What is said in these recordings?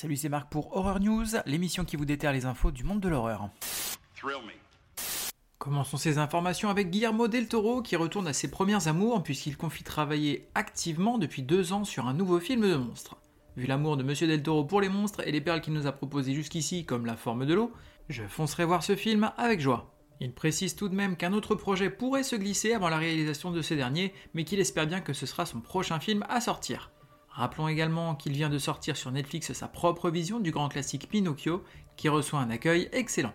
Salut, c'est Marc pour Horror News, l'émission qui vous déterre les infos du monde de l'horreur. Commençons ces informations avec Guillermo del Toro qui retourne à ses premières amours puisqu'il confie travailler activement depuis deux ans sur un nouveau film de monstres. Vu l'amour de Monsieur del Toro pour les monstres et les perles qu'il nous a proposées jusqu'ici comme la forme de l'eau, je foncerai voir ce film avec joie. Il précise tout de même qu'un autre projet pourrait se glisser avant la réalisation de ce dernier, mais qu'il espère bien que ce sera son prochain film à sortir. Rappelons également qu'il vient de sortir sur Netflix sa propre vision du grand classique Pinocchio, qui reçoit un accueil excellent.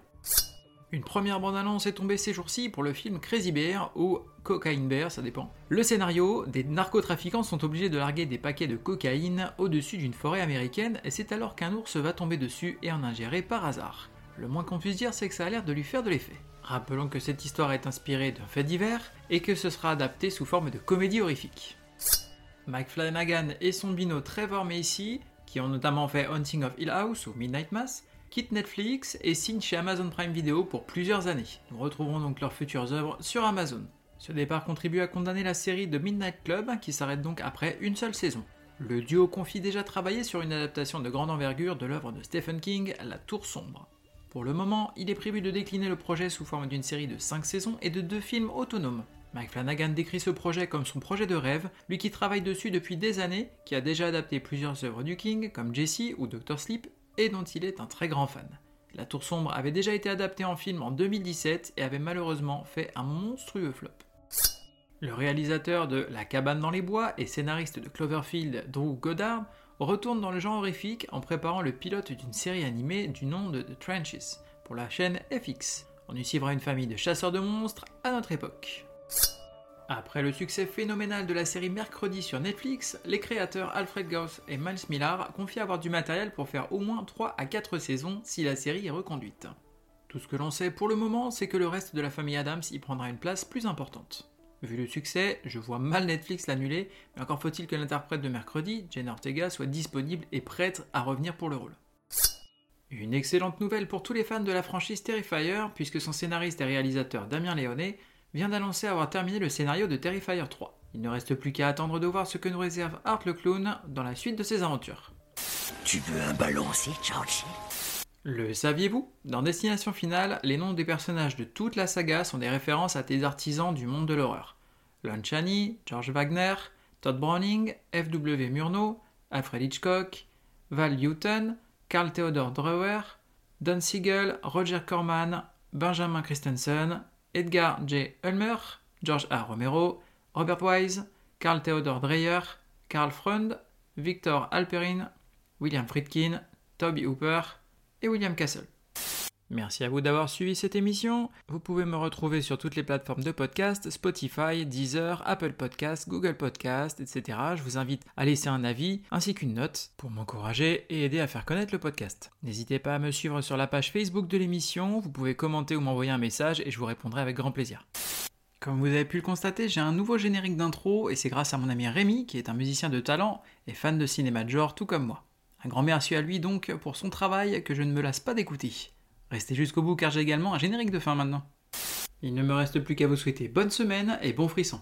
Une première bande-annonce est tombée ces jours-ci pour le film Crazy Bear ou Cocaine Bear, ça dépend. Le scénario, des narcotrafiquants sont obligés de larguer des paquets de cocaïne au-dessus d'une forêt américaine et c'est alors qu'un ours va tomber dessus et en ingérer par hasard. Le moins qu'on puisse dire, c'est que ça a l'air de lui faire de l'effet. Rappelons que cette histoire est inspirée d'un fait divers et que ce sera adapté sous forme de comédie horrifique. Mike Flanagan et son binôme Trevor Macy, qui ont notamment fait Haunting of Hill House ou Midnight Mass, quittent Netflix et signent chez Amazon Prime Video pour plusieurs années. Nous retrouverons donc leurs futures œuvres sur Amazon. Ce départ contribue à condamner la série de Midnight Club qui s'arrête donc après une seule saison. Le duo confie déjà travailler sur une adaptation de grande envergure de l'œuvre de Stephen King, La Tour Sombre. Pour le moment, il est prévu de décliner le projet sous forme d'une série de 5 saisons et de 2 films autonomes. Mike Flanagan décrit ce projet comme son projet de rêve, lui qui travaille dessus depuis des années, qui a déjà adapté plusieurs œuvres du King, comme Jesse ou Doctor Sleep, et dont il est un très grand fan. La Tour Sombre avait déjà été adaptée en film en 2017 et avait malheureusement fait un monstrueux flop. Le réalisateur de La cabane dans les bois et scénariste de Cloverfield, Drew Goddard, retourne dans le genre horrifique en préparant le pilote d'une série animée du nom de The Trenches pour la chaîne FX. On y suivra une famille de chasseurs de monstres à notre époque. Après le succès phénoménal de la série Mercredi sur Netflix, les créateurs Alfred Gauss et Miles Millar confient avoir du matériel pour faire au moins 3 à 4 saisons si la série est reconduite. Tout ce que l'on sait pour le moment, c'est que le reste de la famille Adams y prendra une place plus importante. Vu le succès, je vois mal Netflix l'annuler, mais encore faut-il que l'interprète de mercredi, Jane Ortega, soit disponible et prête à revenir pour le rôle. Une excellente nouvelle pour tous les fans de la franchise Terrifier, puisque son scénariste et réalisateur Damien Léonet vient d'annoncer avoir terminé le scénario de Terrifier 3. Il ne reste plus qu'à attendre de voir ce que nous réserve Art le Clown dans la suite de ses aventures. Tu veux un ballon aussi, Georgie? Le saviez-vous? Dans Destination Finale, les noms des personnages de toute la saga sont des références à des artisans du monde de l'horreur. Lon Chaney, George Wagner, Todd Browning, F.W. Murnau, Alfred Hitchcock, Val Newton, Carl Theodor Drewer, Don Siegel, Roger Corman, Benjamin Christensen, Edgar J. Ulmer, George A. Romero, Robert Wise, Carl Theodor Dreyer, Carl Freund, Victor Alperin, William Friedkin, Toby Hooper et William Castle. Merci à vous d'avoir suivi cette émission. Vous pouvez me retrouver sur toutes les plateformes de podcast, Spotify, Deezer, Apple Podcasts, Google Podcasts, etc. Je vous invite à laisser un avis ainsi qu'une note pour m'encourager et aider à faire connaître le podcast. N'hésitez pas à me suivre sur la page Facebook de l'émission, vous pouvez commenter ou m'envoyer un message et je vous répondrai avec grand plaisir. Comme vous avez pu le constater, j'ai un nouveau générique d'intro et c'est grâce à mon ami Rémi qui est un musicien de talent et fan de cinéma de genre tout comme moi. Un grand merci à lui donc pour son travail que je ne me lasse pas d'écouter. Restez jusqu'au bout car j'ai également un générique de fin maintenant. Il ne me reste plus qu'à vous souhaiter bonne semaine et bon frisson.